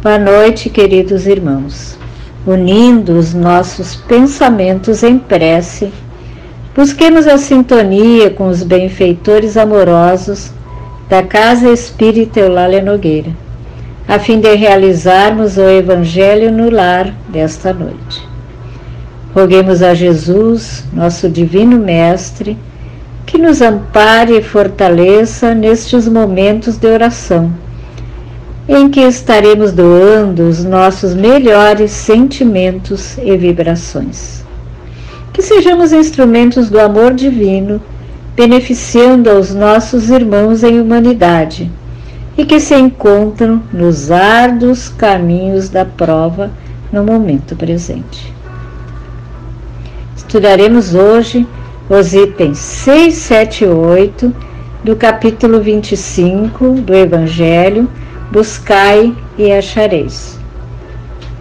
Boa noite, queridos irmãos. Unindo os nossos pensamentos em prece, busquemos a sintonia com os benfeitores amorosos da Casa Espírita Eulália Nogueira, a fim de realizarmos o Evangelho no lar desta noite. Roguemos a Jesus, nosso Divino Mestre, que nos ampare e fortaleça nestes momentos de oração, em que estaremos doando os nossos melhores sentimentos e vibrações. Que sejamos instrumentos do amor divino, beneficiando aos nossos irmãos em humanidade e que se encontram nos árduos caminhos da prova no momento presente. Estudaremos hoje os itens 6, 7 e 8 do capítulo 25 do Evangelho, Buscai e achareis.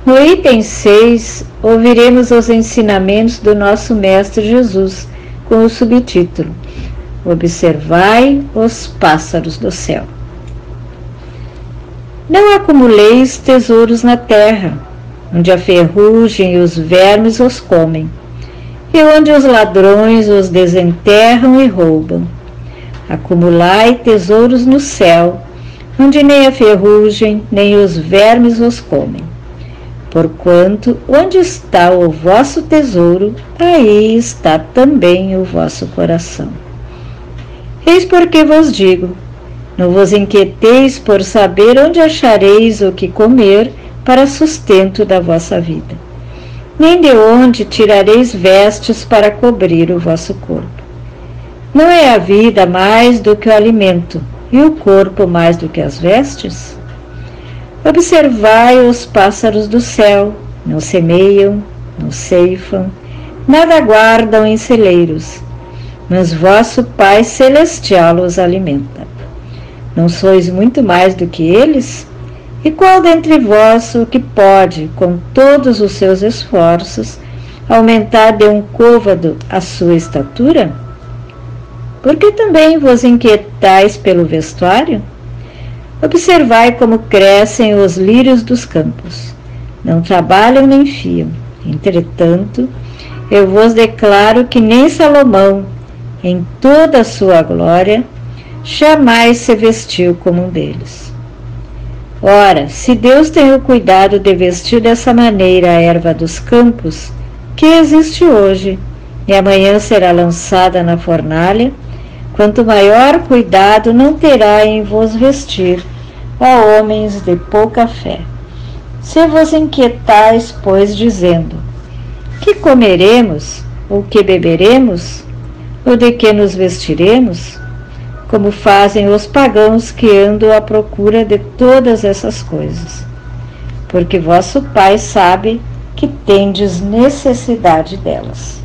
No item 6, ouviremos os ensinamentos do nosso Mestre Jesus, com o subtítulo Observai os pássaros do céu. Não acumuleis tesouros na terra, onde a ferrugem e os vermes os comem e onde os ladrões os desenterram e roubam. Acumulai tesouros no céu, onde nem a ferrugem nem os vermes os comem. Porquanto, onde está o vosso tesouro, aí está também o vosso coração. Eis porque vos digo: não vos inquieteis por saber onde achareis o que comer para sustento da vossa vida nem de onde tirareis vestes para cobrir o vosso corpo. Não é a vida mais do que o alimento, e o corpo mais do que as vestes? Observai os pássaros do céu, não semeiam, não ceifam, nada guardam em celeiros, mas vosso Pai Celestial os alimenta. Não sois muito mais do que eles? E qual dentre vós o que pode, com todos os seus esforços, aumentar de um côvado a sua estatura? Porque também vos inquietais pelo vestuário? Observai como crescem os lírios dos campos. Não trabalham nem fiam. Entretanto, eu vos declaro que nem Salomão, em toda a sua glória, jamais se vestiu como um deles. Ora, se Deus tem o cuidado de vestir dessa maneira a erva dos campos, que existe hoje, e amanhã será lançada na fornalha, quanto maior cuidado não terá em vos vestir, ó homens de pouca fé. Se vos inquietais, pois, dizendo: Que comeremos, ou que beberemos, ou de que nos vestiremos? como fazem os pagãos que andam à procura de todas essas coisas. Porque vosso Pai sabe que tendes necessidade delas.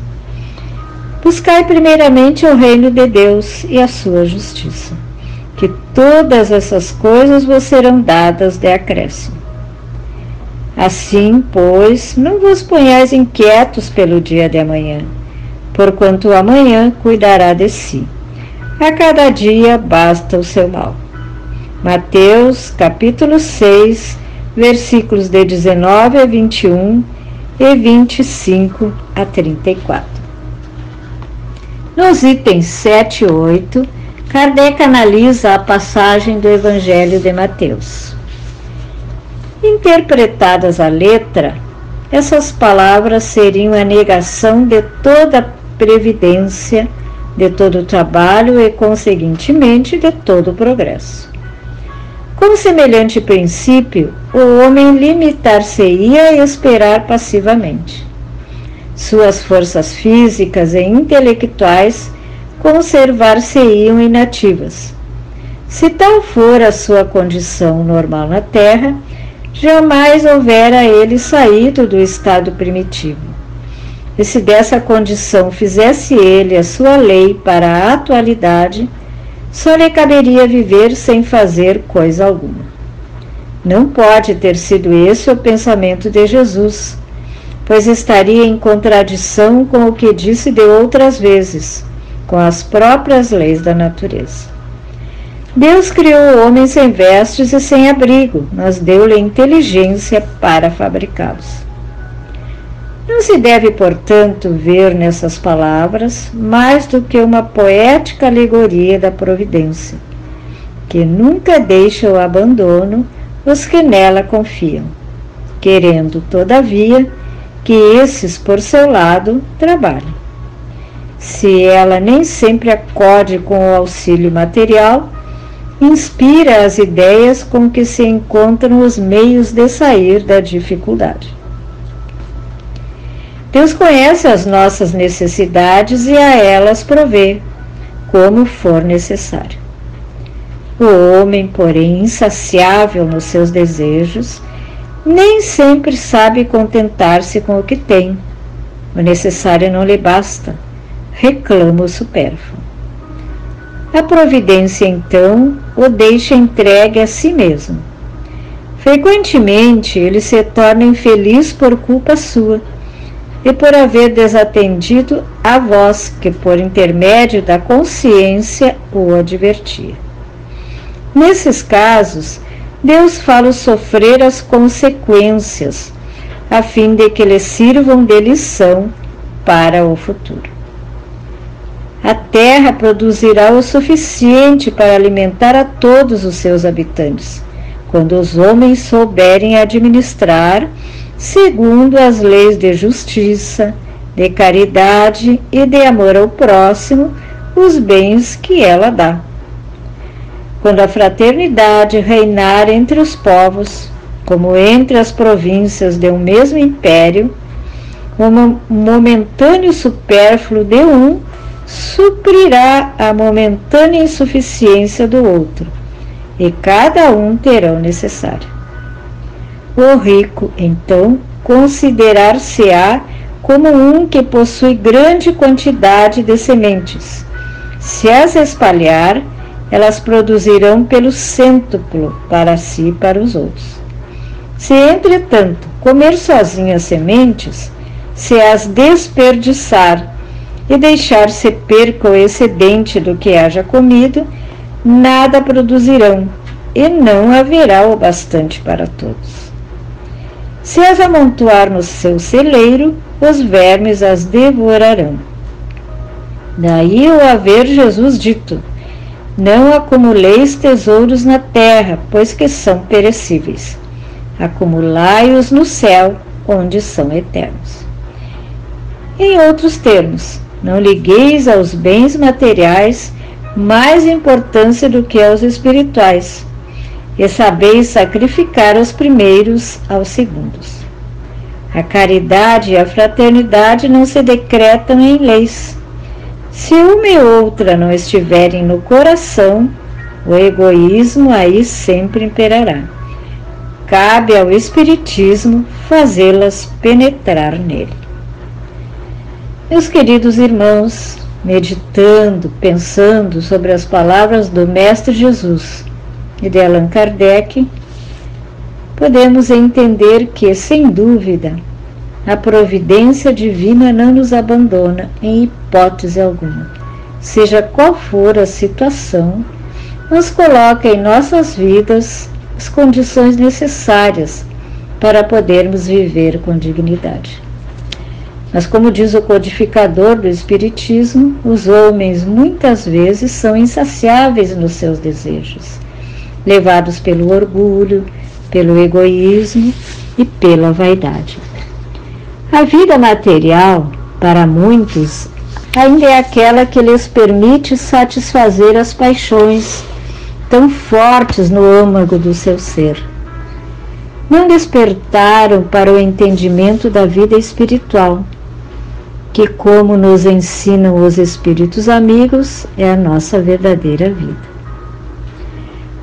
Buscai primeiramente o reino de Deus e a sua justiça, que todas essas coisas vos serão dadas de acréscimo. Assim, pois, não vos ponhais inquietos pelo dia de amanhã, porquanto o amanhã cuidará de si. A cada dia basta o seu mal. Mateus capítulo 6, versículos de 19 a 21 e 25 a 34. Nos itens 7 e 8, Kardec analisa a passagem do Evangelho de Mateus. Interpretadas à letra, essas palavras seriam a negação de toda previdência de todo o trabalho e, conseguintemente, de todo o progresso. Com semelhante princípio, o homem limitar-se-ia a esperar passivamente. Suas forças físicas e intelectuais conservar-se-iam inativas. Se tal for a sua condição normal na Terra, jamais houvera ele saído do estado primitivo e se dessa condição fizesse ele a sua lei para a atualidade, só lhe caberia viver sem fazer coisa alguma. Não pode ter sido esse o pensamento de Jesus, pois estaria em contradição com o que disse de outras vezes, com as próprias leis da natureza. Deus criou o homem sem vestes e sem abrigo, mas deu-lhe inteligência para fabricá-los. Não se deve, portanto, ver nessas palavras mais do que uma poética alegoria da providência, que nunca deixa o abandono os que nela confiam, querendo, todavia, que esses, por seu lado, trabalhem. Se ela nem sempre acode com o auxílio material, inspira as ideias com que se encontram os meios de sair da dificuldade. Deus conhece as nossas necessidades e a elas provê, como for necessário. O homem, porém, insaciável nos seus desejos, nem sempre sabe contentar-se com o que tem. O necessário não lhe basta, reclama o supérfluo. A providência, então, o deixa entregue a si mesmo. Frequentemente, ele se torna infeliz por culpa sua e por haver desatendido a voz que, por intermédio da consciência, o advertia. Nesses casos, Deus fala sofrer as consequências, a fim de que lhe sirvam de lição para o futuro. A terra produzirá o suficiente para alimentar a todos os seus habitantes, quando os homens souberem administrar segundo as leis de justiça, de caridade e de amor ao próximo, os bens que ela dá. Quando a fraternidade reinar entre os povos, como entre as províncias de um mesmo império, o momentâneo supérfluo de um suprirá a momentânea insuficiência do outro, e cada um terá o necessário. O rico, então, considerar-se-á como um que possui grande quantidade de sementes. Se as espalhar, elas produzirão pelo cêntuplo para si e para os outros. Se, entretanto, comer sozinho as sementes, se as desperdiçar e deixar se perca o excedente do que haja comido, nada produzirão, e não haverá o bastante para todos. Se as amontoar no seu celeiro, os vermes as devorarão. Daí o haver Jesus dito: Não acumuleis tesouros na terra, pois que são perecíveis. Acumulai-os no céu, onde são eternos. Em outros termos, não ligueis aos bens materiais mais importância do que aos espirituais e sabeis sacrificar os primeiros aos segundos. A caridade e a fraternidade não se decretam em leis. Se uma e outra não estiverem no coração, o egoísmo aí sempre imperará. Cabe ao Espiritismo fazê-las penetrar nele. Meus queridos irmãos, meditando, pensando sobre as palavras do Mestre Jesus, e de Allan Kardec, podemos entender que, sem dúvida, a providência divina não nos abandona em hipótese alguma. Seja qual for a situação, nos coloca em nossas vidas as condições necessárias para podermos viver com dignidade. Mas, como diz o codificador do Espiritismo, os homens muitas vezes são insaciáveis nos seus desejos levados pelo orgulho, pelo egoísmo e pela vaidade. A vida material, para muitos, ainda é aquela que lhes permite satisfazer as paixões tão fortes no âmago do seu ser. Não despertaram para o entendimento da vida espiritual, que, como nos ensinam os espíritos amigos, é a nossa verdadeira vida.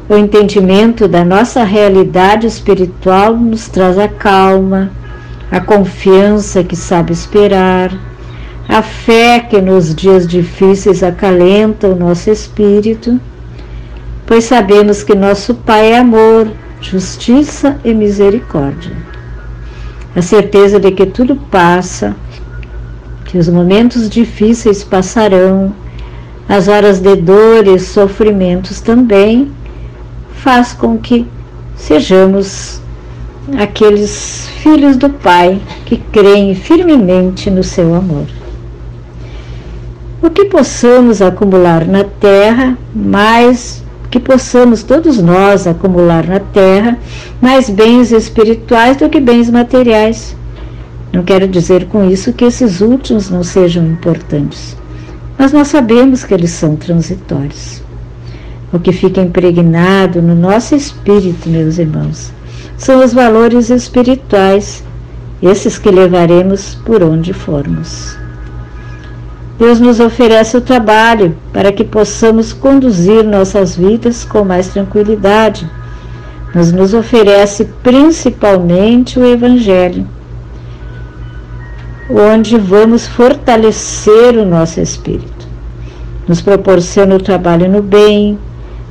O entendimento da nossa realidade espiritual nos traz a calma, a confiança que sabe esperar, a fé que nos dias difíceis acalenta o nosso espírito, pois sabemos que nosso Pai é amor, justiça e misericórdia. A certeza de que tudo passa, que os momentos difíceis passarão, as horas de dor e sofrimentos também faz com que sejamos aqueles filhos do Pai que creem firmemente no seu amor. O que possamos acumular na terra, mais que possamos todos nós acumular na terra mais bens espirituais do que bens materiais. Não quero dizer com isso que esses últimos não sejam importantes, mas nós sabemos que eles são transitórios. O que fica impregnado no nosso espírito, meus irmãos, são os valores espirituais, esses que levaremos por onde formos. Deus nos oferece o trabalho para que possamos conduzir nossas vidas com mais tranquilidade, mas nos oferece principalmente o Evangelho, onde vamos fortalecer o nosso espírito. Nos proporciona o trabalho no bem,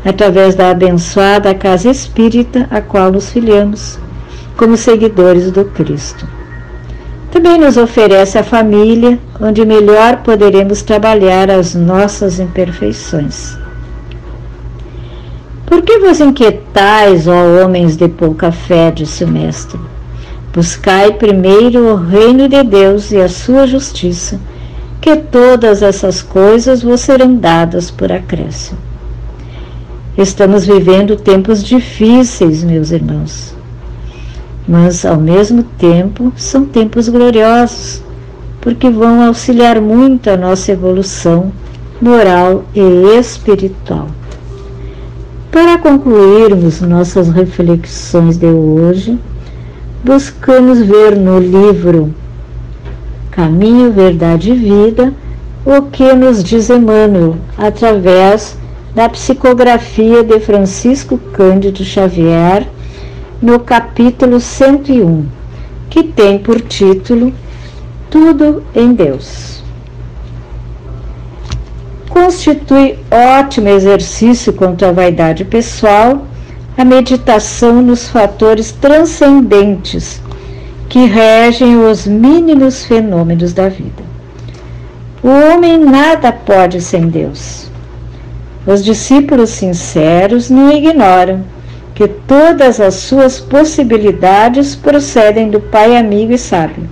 através da abençoada casa espírita a qual nos filiamos, como seguidores do Cristo. Também nos oferece a família, onde melhor poderemos trabalhar as nossas imperfeições. Por que vos inquietais, ó homens de pouca fé, disse o Mestre? Buscai primeiro o reino de Deus e a sua justiça, que todas essas coisas vos serão dadas por acréscimo. Estamos vivendo tempos difíceis, meus irmãos mas ao mesmo tempo são tempos gloriosos, porque vão auxiliar muito a nossa evolução moral e espiritual. Para concluirmos nossas reflexões de hoje, buscamos ver no livro Caminho, Verdade e Vida o que nos diz Emmanuel através da psicografia de Francisco Cândido Xavier no capítulo 101, que tem por título Tudo em Deus. Constitui ótimo exercício contra a vaidade pessoal a meditação nos fatores transcendentes que regem os mínimos fenômenos da vida. O homem nada pode sem Deus. Os discípulos sinceros não ignoram que todas as suas possibilidades procedem do Pai amigo e sábio,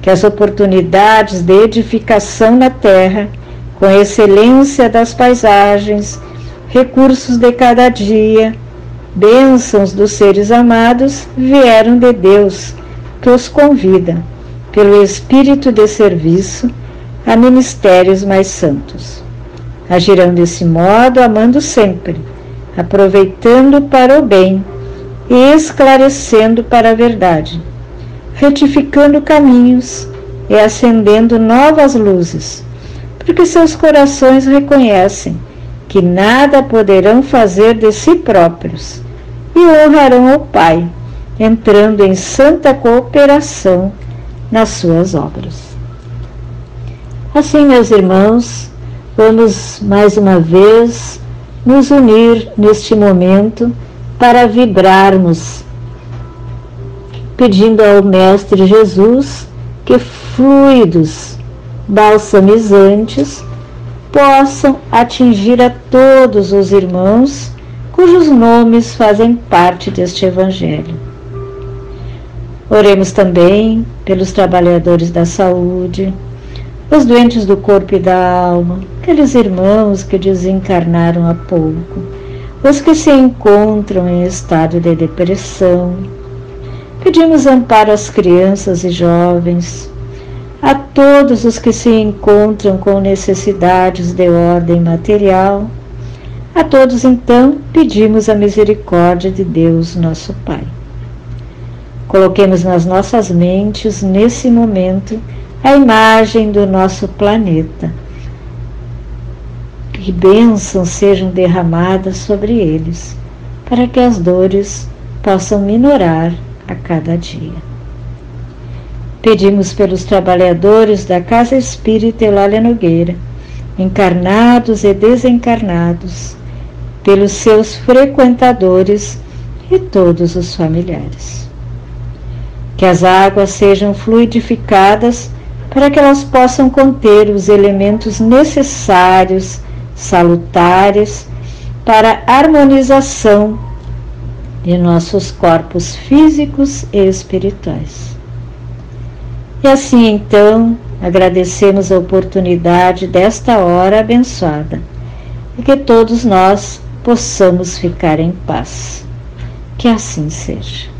que as oportunidades de edificação na terra, com excelência das paisagens, recursos de cada dia, bênçãos dos seres amados, vieram de Deus, que os convida, pelo espírito de serviço, a ministérios mais santos. Agirão desse modo, amando sempre aproveitando para o bem e esclarecendo para a verdade, retificando caminhos e acendendo novas luzes, porque seus corações reconhecem que nada poderão fazer de si próprios e honrarão o Pai, entrando em santa cooperação nas suas obras. Assim, meus irmãos, vamos mais uma vez nos unir neste momento para vibrarmos, pedindo ao Mestre Jesus que fluidos balsamizantes possam atingir a todos os irmãos cujos nomes fazem parte deste Evangelho. Oremos também pelos trabalhadores da saúde, os doentes do corpo e da alma, aqueles irmãos que desencarnaram há pouco, os que se encontram em estado de depressão. Pedimos amparo às crianças e jovens, a todos os que se encontram com necessidades de ordem material. A todos, então, pedimos a misericórdia de Deus, nosso Pai. Coloquemos nas nossas mentes, nesse momento, a imagem do nosso planeta. Que bênçãos sejam derramadas sobre eles, para que as dores possam minorar a cada dia. Pedimos pelos trabalhadores da Casa Espírita Eulália Nogueira, encarnados e desencarnados, pelos seus frequentadores e todos os familiares. Que as águas sejam fluidificadas para que elas possam conter os elementos necessários salutares para a harmonização de nossos corpos físicos e espirituais. E assim então, agradecemos a oportunidade desta hora abençoada e que todos nós possamos ficar em paz. Que assim seja.